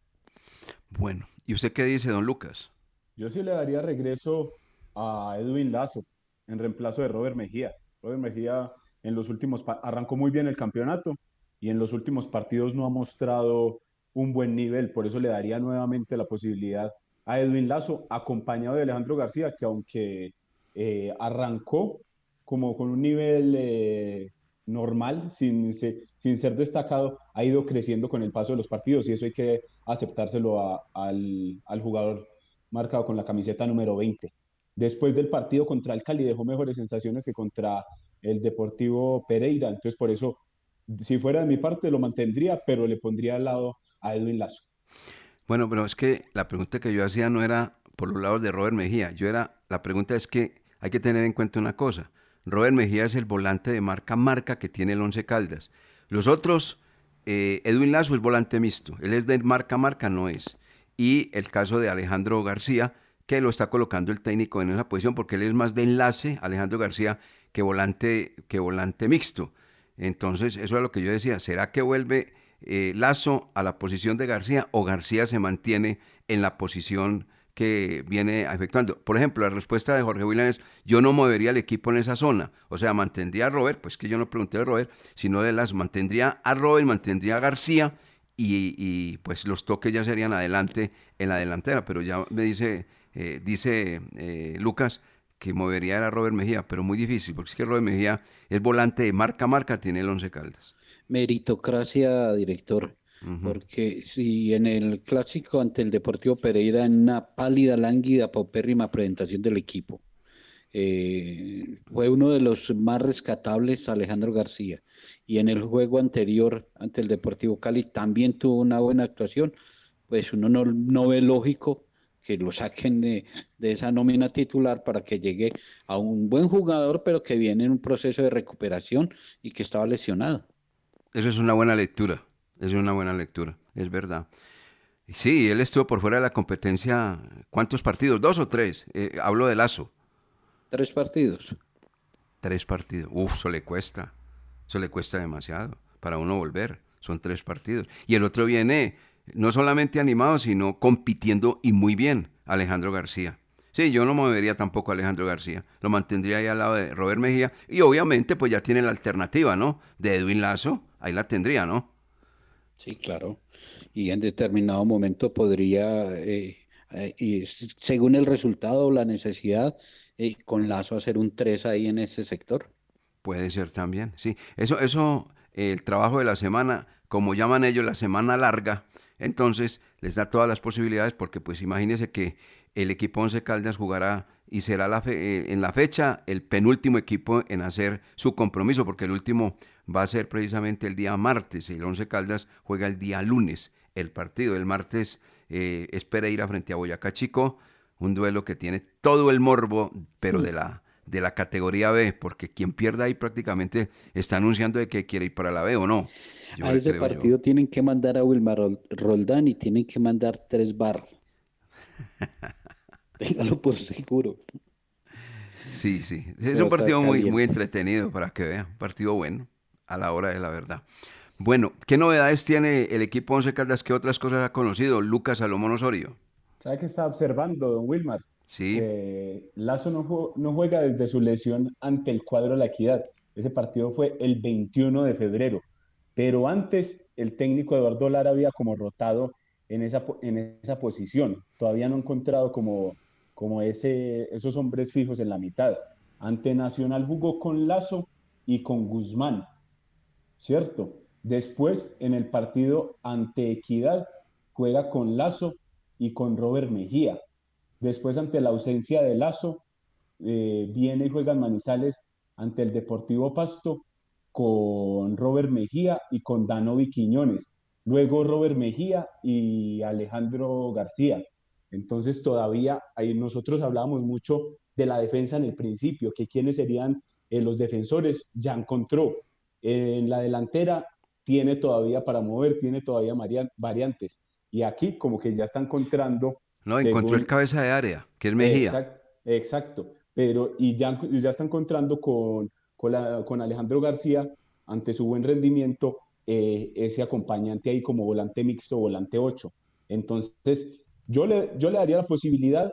Bueno, ¿y usted qué dice, don Lucas? Yo sí le daría regreso a Edwin Lazo en reemplazo de Robert Mejía. Robert Mejía en los últimos arrancó muy bien el campeonato y en los últimos partidos no ha mostrado un buen nivel, por eso le daría nuevamente la posibilidad a Edwin Lazo, acompañado de Alejandro García, que aunque eh, arrancó como con un nivel eh, normal, sin, sin ser destacado, ha ido creciendo con el paso de los partidos y eso hay que aceptárselo a- al, al jugador marcado con la camiseta número 20. Después del partido contra el Cali dejó mejores sensaciones que contra el Deportivo Pereira, entonces por eso, si fuera de mi parte, lo mantendría, pero le pondría al lado a Edwin Lazo. Bueno, pero es que la pregunta que yo hacía no era por los lados de Robert Mejía. Yo era, la pregunta es que hay que tener en cuenta una cosa. Robert Mejía es el volante de marca marca que tiene el Once Caldas. Los otros, eh, Edwin Lazo es volante mixto. Él es de marca marca, no es. Y el caso de Alejandro García, que lo está colocando el técnico en esa posición porque él es más de enlace, Alejandro García, que volante, que volante mixto. Entonces, eso es lo que yo decía. ¿Será que vuelve eh, Lazo a la posición de García o García se mantiene en la posición que viene efectuando? Por ejemplo, la respuesta de Jorge William es, yo no movería el equipo en esa zona. O sea, mantendría a Robert, pues que yo no pregunté de Robert, sino de Lazo. Mantendría a Robert, mantendría a García y, pues los toques ya serían adelante en la delantera. Pero ya me dice, eh, dice eh, Lucas que movería a Robert Mejía, pero muy difícil, porque es que Robert Mejía es volante de marca a marca, tiene el Once Caldas. Meritocracia, director. Porque si en el clásico ante el Deportivo Pereira, en una pálida, lánguida, paupérrima presentación del equipo, eh, fue uno de los más rescatables Alejandro García. Y en el juego anterior ante el Deportivo Cali también tuvo una buena actuación. Pues uno no, no ve lógico que lo saquen de, de esa nómina titular para que llegue a un buen jugador, pero que viene en un proceso de recuperación y que estaba lesionado. Eso es una buena lectura, es una buena lectura, es verdad. Sí, él estuvo por fuera de la competencia, ¿cuántos partidos? ¿Dos o tres? Eh, hablo de Lazo. Tres partidos. Tres partidos. Uf, eso le cuesta. Eso le cuesta demasiado para uno volver. Son tres partidos. Y el otro viene no solamente animado, sino compitiendo y muy bien, Alejandro García. Sí, yo no movería tampoco a Alejandro García. Lo mantendría ahí al lado de Robert Mejía. Y obviamente, pues ya tiene la alternativa, ¿no? De Edwin Lazo. Ahí la tendría, ¿no? Sí, claro. Y en determinado momento podría, eh, eh, y según el resultado o la necesidad, eh, con Lazo hacer un 3 ahí en ese sector. Puede ser también, sí. Eso, eso, el trabajo de la semana, como llaman ellos, la semana larga, entonces les da todas las posibilidades porque pues imagínense que el equipo Once Caldas jugará y será la fe- eh, en la fecha el penúltimo equipo en hacer su compromiso porque el último va a ser precisamente el día martes. El Once Caldas juega el día lunes el partido. El martes eh, es Pereira frente a Boyacá Chico, un duelo que tiene todo el morbo, pero de la de la categoría B, porque quien pierda ahí prácticamente está anunciando de que quiere ir para la B o no. Yo a ese yo. partido tienen que mandar a Wilmar Rol- Roldán y tienen que mandar tres bar. Téngalo por seguro. Sí, sí. Es un partido muy, muy entretenido para que vean. Partido bueno, a la hora de la verdad. Bueno, ¿qué novedades tiene el equipo Once Caldas? ¿Qué otras cosas ha conocido Lucas Salomón Osorio? ¿Sabe qué está observando, don Wilmar? Sí. Que Lazo no, ju- no juega desde su lesión ante el cuadro de la Equidad. Ese partido fue el 21 de febrero. Pero antes, el técnico Eduardo Lara había como rotado en esa, en esa posición. Todavía no ha encontrado como como ese, esos hombres fijos en la mitad. Ante Nacional jugó con Lazo y con Guzmán, ¿cierto? Después, en el partido ante Equidad, juega con Lazo y con Robert Mejía. Después, ante la ausencia de Lazo, eh, viene y juega Manizales ante el Deportivo Pasto con Robert Mejía y con Danovi Quiñones. Luego Robert Mejía y Alejandro García. Entonces todavía ahí nosotros hablábamos mucho de la defensa en el principio, que quiénes serían eh, los defensores, ya encontró. En la delantera tiene todavía para mover, tiene todavía variantes. Y aquí como que ya está encontrando... No, encontró el cabeza de área, que es Mejía. Exacto, exacto. pero y ya, ya está encontrando con, con, la- con Alejandro García, ante su buen rendimiento, eh, ese acompañante ahí como volante mixto, volante 8. Entonces, yo le, yo le daría la posibilidad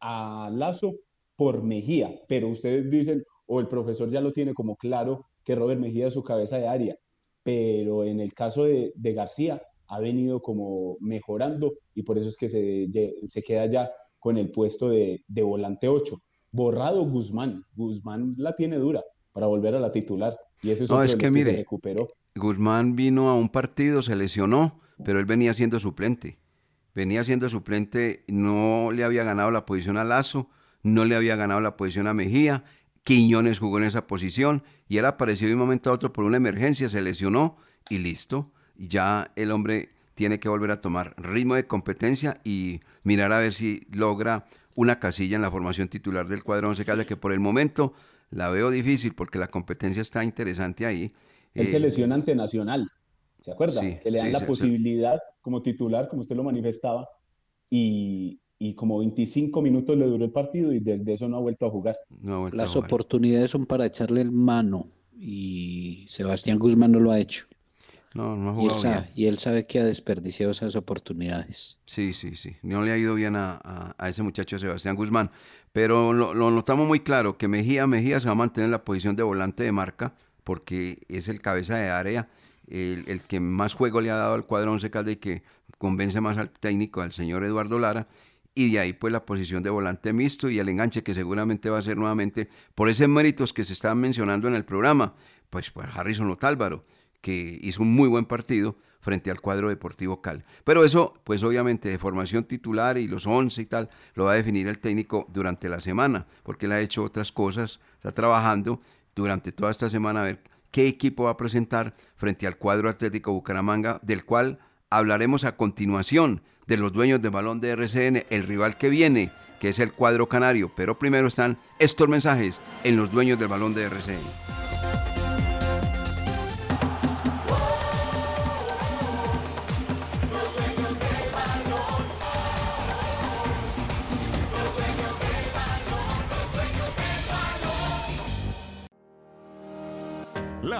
a Lazo por Mejía, pero ustedes dicen, o el profesor ya lo tiene como claro, que Robert Mejía es su cabeza de área, pero en el caso de, de García ha venido como mejorando y por eso es que se, se queda ya con el puesto de, de volante 8. Borrado Guzmán, Guzmán la tiene dura para volver a la titular y ese es No, otro es que los que se mire, recuperó. Guzmán vino a un partido, se lesionó, pero él venía siendo suplente. Venía siendo suplente, no le había ganado la posición a Lazo, no le había ganado la posición a Mejía. Quiñones jugó en esa posición y él apareció de un momento a otro por una emergencia, se lesionó y listo. Y Ya el hombre tiene que volver a tomar ritmo de competencia y mirar a ver si logra una casilla en la formación titular del cuadro Once Caldas, que por el momento la veo difícil porque la competencia está interesante ahí. Él se Eh, lesiona ante Nacional, ¿se acuerda? Sí, que le dan sí, la posibilidad como titular, como usted lo manifestaba, y, y como 25 minutos le duró el partido y desde eso no ha vuelto a jugar. No ha vuelto a Las jugar. oportunidades son para echarle el mano y Sebastián Guzmán no lo ha hecho. No, no ha Y él, jugado sabe, bien. y él sabe que ha desperdiciado esas oportunidades. Sí, sí, sí. No le ha ido bien a, a- a ese muchacho Sebastián Guzmán. Pero lo, lo notamos muy claro, que Mejía, Mejía se va a mantener en la posición de volante de marca, porque es el cabeza de área, el, el que más juego le ha dado al cuadro Once Caldas y que convence más al técnico, al señor Eduardo Lara. Y de ahí pues la posición de volante mixto y el enganche que seguramente va a ser nuevamente por esos méritos que se estaban mencionando en el programa, pues por Harrison Otálvaro, que hizo un muy buen partido frente al cuadro deportivo Cali. Pero eso, pues obviamente, de formación titular y los 11 y tal, lo va a definir el técnico durante la semana, porque él ha hecho otras cosas, está trabajando durante toda esta semana a ver qué equipo va a presentar frente al cuadro Atlético Bucaramanga, del cual hablaremos a continuación de los dueños de balón de RCN, el rival que viene, que es el cuadro canario. Pero primero están estos mensajes en los dueños del balón de RCN.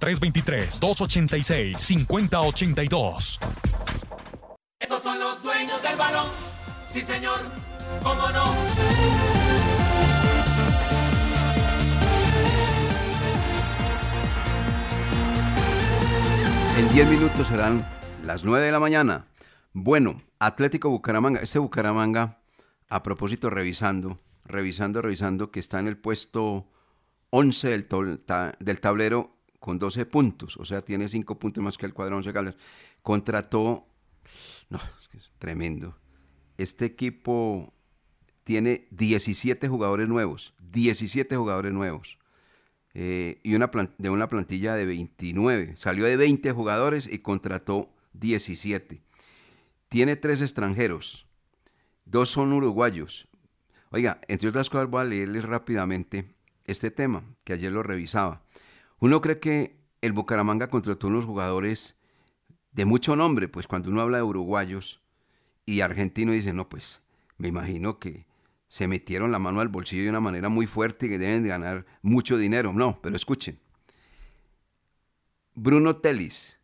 323-286-5082. Estos son los dueños del balón. Sí, señor. ¿Cómo no? En 10 minutos serán las 9 de la mañana. Bueno, Atlético Bucaramanga. Este Bucaramanga, a propósito, revisando, revisando, revisando, que está en el puesto 11 del, tol- ta- del tablero con 12 puntos. O sea, tiene 5 puntos más que el cuadro 11 Caldas. Contrató. No, es que es tremendo. Este equipo tiene 17 jugadores nuevos. 17 jugadores nuevos eh, y una de una plantilla de 29. Salió de 20 jugadores y contrató 17. Tiene tres extranjeros, dos son uruguayos. Oiga, entre otras cosas voy a leerles rápidamente este tema, que ayer lo revisaba. Uno cree que el Bucaramanga contrató unos jugadores de mucho nombre, pues cuando uno habla de uruguayos y argentinos dice, no, pues me imagino que se metieron la mano al bolsillo de una manera muy fuerte y que deben de ganar mucho dinero. No, pero escuchen. Bruno Telis,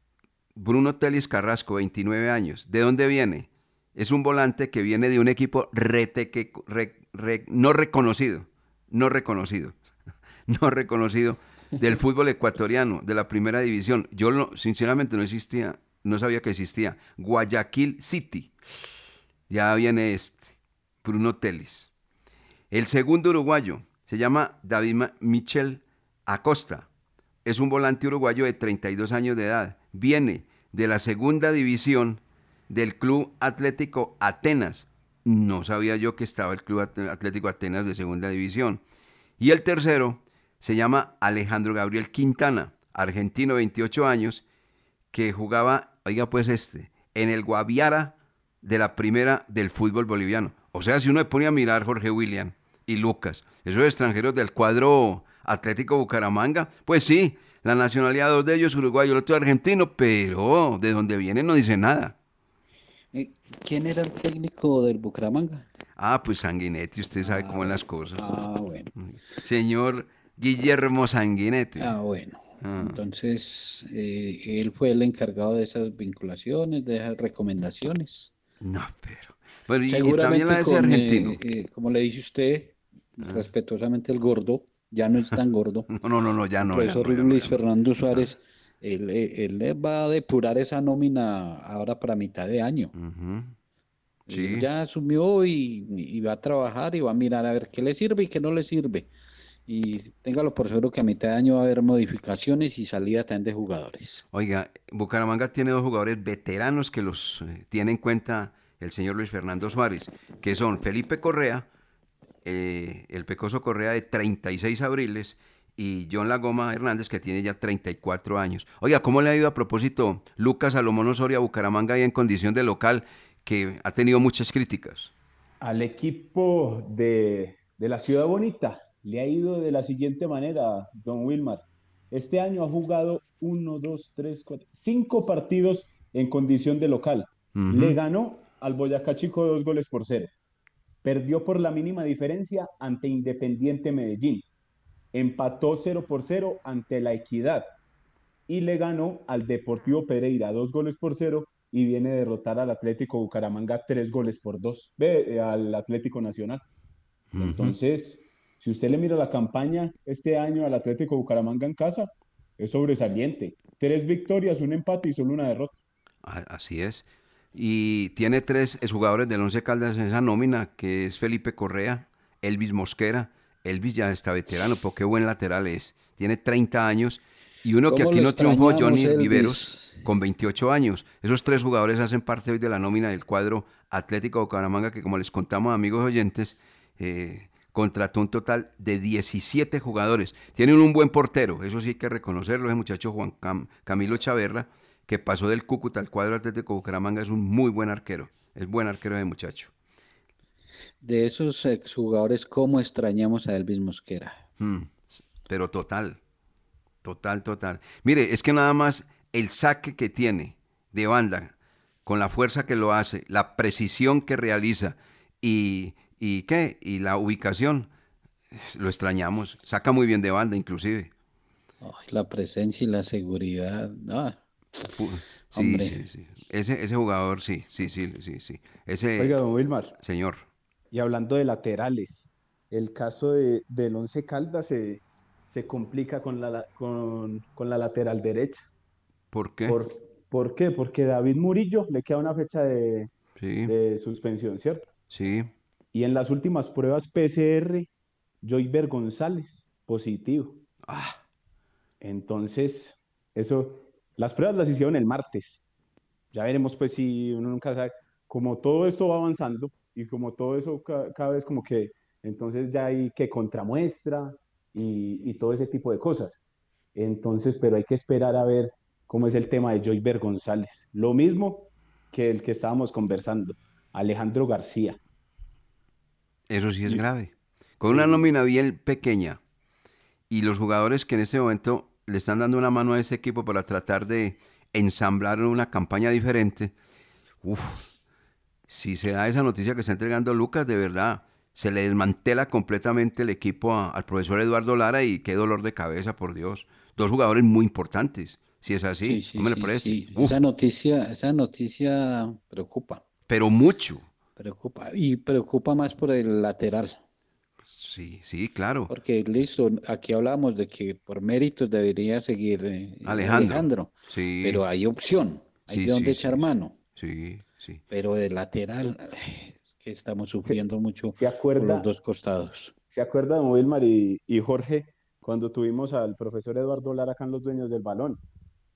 Bruno Telis Carrasco, 29 años. ¿De dónde viene? Es un volante que viene de un equipo reteque- re- re- no reconocido, no reconocido, no reconocido del fútbol ecuatoriano, de la primera división. Yo sinceramente no existía, no sabía que existía. Guayaquil City. Ya viene este, Bruno Telis. El segundo uruguayo se llama David Michel Acosta. Es un volante uruguayo de 32 años de edad. Viene de la segunda división del Club Atlético Atenas. No sabía yo que estaba el Club At- Atlético Atenas de segunda división. Y el tercero se llama Alejandro Gabriel Quintana, argentino, 28 años, que jugaba, oiga pues este, en el Guaviara de la primera del fútbol boliviano. O sea, si uno le pone a mirar Jorge William y Lucas, esos extranjeros del cuadro Atlético Bucaramanga, pues sí, la nacionalidad, dos de ellos uruguayo, el otro argentino, pero de dónde vienen no dice nada. Eh, ¿Quién era el técnico del Bucaramanga? Ah, pues Sanguinetti, usted sabe cómo son las cosas. Ah, bueno. Señor Guillermo Sanguinetti. Ah, bueno. Ah. Entonces, eh, él fue el encargado de esas vinculaciones, de esas recomendaciones. No, pero. Bueno, y, también la de ese con, eh, argentino. eh, como le dice usted, respetuosamente el gordo, ya no es tan gordo. No, no, no, no, ya no. ya profesor no, ya no, Luis ya no. Fernando Suárez, él, él va a depurar esa nómina ahora para mitad de año. Sí. ya asumió y, y va a trabajar y va a mirar a ver qué le sirve y qué no le sirve. Y téngalo por seguro que a mitad de año va a haber modificaciones y salida también de jugadores. Oiga, Bucaramanga tiene dos jugadores veteranos que los eh, tiene en cuenta el señor Luis Fernando Suárez, que son Felipe Correa, eh, el Pecoso Correa de 36 abriles, y John Lagoma Hernández, que tiene ya 34 años. Oiga, ¿cómo le ha ido a propósito Lucas Salomón Osorio a Bucaramanga y en condición de local, que ha tenido muchas críticas? Al equipo de, de la Ciudad Bonita le ha ido de la siguiente manera, don Wilmar. Este año ha jugado uno, dos, tres, cuatro, cinco partidos en condición de local. Le ganó al Boyacá Chico dos goles por cero. Perdió por la mínima diferencia ante Independiente Medellín. Empató 0 por 0 ante La Equidad. Y le ganó al Deportivo Pereira dos goles por cero y viene a derrotar al Atlético Bucaramanga tres goles por dos. Ve, eh, al Atlético Nacional. Entonces, si usted le mira la campaña este año al Atlético Bucaramanga en casa, es sobresaliente. Tres victorias, un empate y solo una derrota. Así es. Y tiene tres jugadores del Once Caldas en esa nómina, que es Felipe Correa, Elvis Mosquera. Elvis ya está veterano, pero qué buen lateral es. Tiene 30 años. Y uno que ¿Cómo aquí no triunfó, Johnny Elvis? Viveros, con 28 años. Esos tres jugadores hacen parte hoy de la nómina del cuadro Atlético Bucaramanga, que como les contamos, amigos oyentes, eh, contrató un total de 17 jugadores. Tienen un buen portero, eso sí hay que reconocerlo, ese muchacho Juan Cam- Camilo Chaverra, que pasó del Cúcuta al cuadro Atlético Bucaramanga, es un muy buen arquero. Es buen arquero de muchacho. De esos exjugadores, ¿cómo extrañamos a Elvis Mosquera? Mm, pero total, total, total. Mire, es que nada más el saque que tiene de banda, con la fuerza que lo hace, la precisión que realiza y, y qué, y la ubicación, lo extrañamos. Saca muy bien de banda, inclusive. Ay, la presencia y la seguridad. ah, Sí, Hombre. sí, sí. Ese, ese jugador, sí, sí, sí, sí, sí. Ese, Oiga, don Wilmar, señor. y hablando de laterales, el caso de, del Once Caldas se, se complica con la, la- con, con la lateral derecha. ¿Por qué? ¿Por, por qué? Porque David Murillo le queda una fecha de, Sí, de suspensión, ¿cierto? sí. Y en las últimas pruebas PCR, Joyver González, positivo. Ah, Entonces, eso, las pruebas las hicieron el martes. Ya veremos, pues, si uno nunca sabe, como todo esto va avanzando y como todo eso ca- cada, vez como que, entonces ya hay que contramuestra y, y todo ese tipo de cosas. Entonces, pero hay que esperar a ver cómo es el tema de Joyver González. Lo mismo que el que estábamos conversando, Alejandro García. Eso sí es grave. Con una nómina bien pequeña y los jugadores que en este momento le están dando una mano a ese equipo para tratar de ensamblar una campaña diferente, uf, si se da esa noticia que está entregando Lucas, de verdad, se le desmantela completamente el equipo a- al profesor Eduardo Lara y qué dolor de cabeza, por Dios. Dos jugadores muy importantes, si es así, sí, sí, ¿cómo le parece? Esa noticia, esa noticia preocupa, pero mucho. Preocupa. Y preocupa más por el lateral. Sí, sí, claro. Porque listo, aquí hablamos de que por méritos debería seguir eh, Alejandro. Sí. pero hay opción, hay Sí, de dónde sí, echar sí, mano. Sí, sí. Pero de lateral, es que estamos sufriendo mucho ¿Se por acuerda? los dos costados. ¿Se acuerda, don Wilmar y, y Jorge, cuando tuvimos al profesor Eduardo Lara acá en Los Dueños del Balón?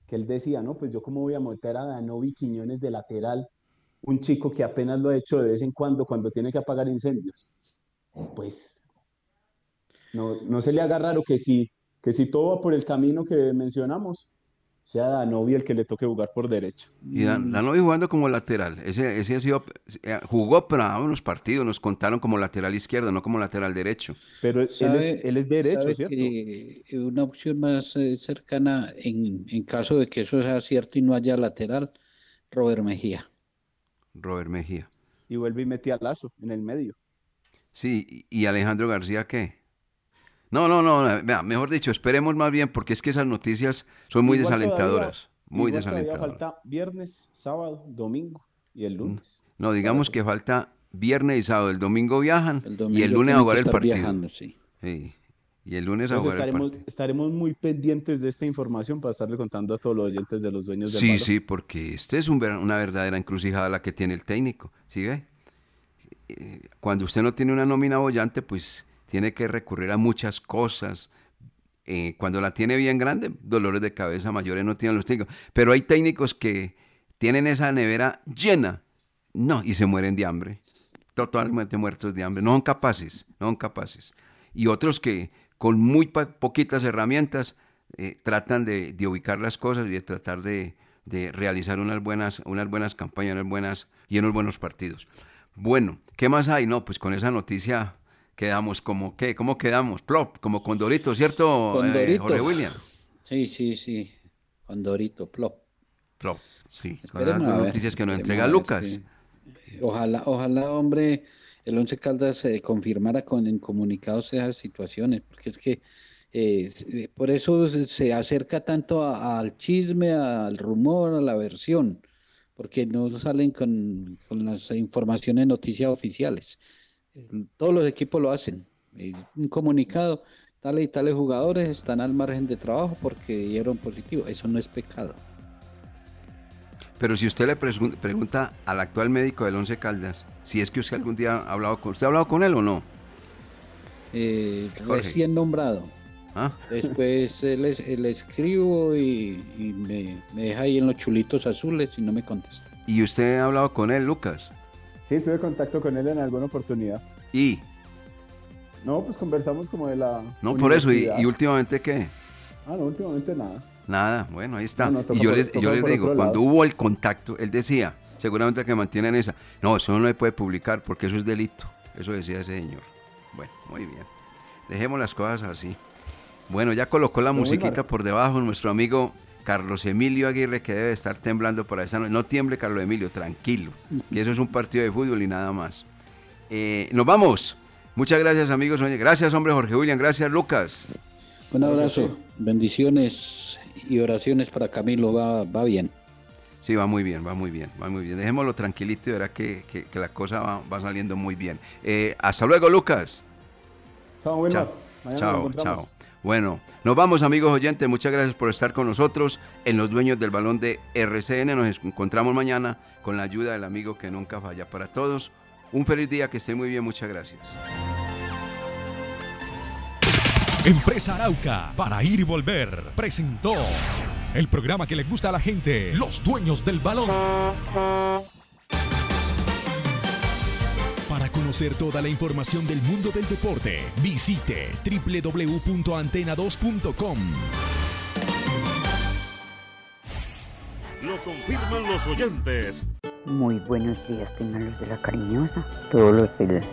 Que él decía, no, pues yo cómo voy a meter a Danovi Quiñones de lateral, un chico que apenas lo ha hecho de vez en cuando cuando tiene que apagar incendios. Pues no, no se le haga raro que si, que si todo va por el camino que mencionamos, sea Danovi el que le toque jugar por derecha. Y Dan- Danovi jugando como lateral. Ese, ese ha sido, eh, jugó para unos partidos, nos contaron como lateral izquierdo, no como lateral derecho. Pero él ¿Sabe- es, él es derecho, ¿cierto? que una opción más eh, cercana, en, en caso de que eso sea cierto y no haya lateral, Robert Mejía. Robert Mejía. Y vuelve y mete a Lazo en el medio. Sí, y Alejandro García, ¿qué? No, no, no, mejor dicho, esperemos más bien, porque es que esas noticias son muy Igual todavía- desalentadoras. Muy desalentadoras. falta viernes, sábado, domingo y el lunes. No, digamos que falta viernes y sábado. El domingo viajan y domingo el lunes a jugar el partido. viajando, sí. Sí, Y el lunes a Entonces el estaremos, estaremos muy pendientes de esta información para estarle contando a todos los oyentes de los dueños del Sí, balón. sí, porque este es un una verdadera encrucijada la que tiene el técnico, ¿sí ve? Eh, Cuando usted no tiene una nómina bollante, pues tiene que recurrir a muchas cosas. Eh, cuando la tiene bien grande, dolores de cabeza mayores no tienen los técnicos. Pero hay técnicos que tienen esa nevera llena, no, y se mueren de hambre, totalmente muertos de hambre, no son capaces, no son capaces. Y otros que con muy poquitas herramientas eh, tratan de, de ubicar las cosas y de tratar de, de realizar unas buenas, unas buenas campañas unas buenas, y unos buenos partidos. Bueno, ¿qué más hay? No, pues con esa noticia quedamos como, ¿qué? ¿Cómo quedamos? Plop, como Condorito, ¿cierto, eh, Condorito. Jorge William? Sí, sí, sí. Condorito, plop. Plop, sí. Con Esperemos las ver, noticias que nos entrega Lucas. sí. Ojalá, ojalá, hombre, el Once Caldas se confirmara con, en comunicados esas situaciones, porque es que eh, s- por eso se- acerca tanto al chisme, al rumor, a la versión, porque no salen con, con las informaciones, noticias oficiales. Todos los equipos lo hacen. Eh, Un comunicado, tales y tales jugadores están al margen de trabajo porque dieron positivo. Eso no es pecado. Pero si usted le pregun- pregunta al actual médico del Once Caldas, si es que usted algún día ha hablado con, ¿usted ha hablado con él o no? Eh, recién nombrado. ¿Ah? Después eh, le, le escribo y, y me, me deja ahí en los chulitos azules y no me contesta. ¿Y usted ha hablado con él, Lucas? Sí, tuve contacto con él en alguna oportunidad. Y, No, pues conversamos como de la no por eso, y últimamente qué? Ah, no, últimamente nada. Nada, bueno, ahí está. No, y yo por- les, yo digo, cuando hubo el contacto, él decía, seguramente que mantienen esa, no, eso no le puede publicar porque eso es delito. Eso decía ese señor. Bueno, muy bien. Dejemos las cosas así. Bueno, ya colocó la Pero musiquita por debajo nuestro amigo Carlos Emilio Aguirre, que debe estar temblando por esa noche. No tiemble, Carlos Emilio, tranquilo. Que eso es un partido de fútbol y nada más. Eh, nos vamos. Muchas gracias, amigos. Gracias, hombre Jorge William. Gracias, Lucas. Un abrazo, bendiciones y oraciones para Camilo, va, va bien. Sí, va muy bien, va muy bien, va muy bien. Dejémoslo tranquilito y verá que, que- que la cosa va, va saliendo muy bien. Eh, hasta luego, Lucas. Chao, Wilmar. Chao, chao, chao. Bueno, nos vamos amigos oyentes, muchas gracias por estar con nosotros en los dueños del balón de RCN. Nos encontramos mañana con la ayuda del amigo que nunca falla para todos. Un feliz día, que esté muy bien, muchas gracias. Empresa Arauca, para ir y volver, presentó el programa que le gusta a la gente, los dueños del balón. Para conocer toda la información del mundo del deporte, visite www.antena2.com. Lo confirman los oyentes. Muy buenos días, tengan los de la cariñosa, todos los del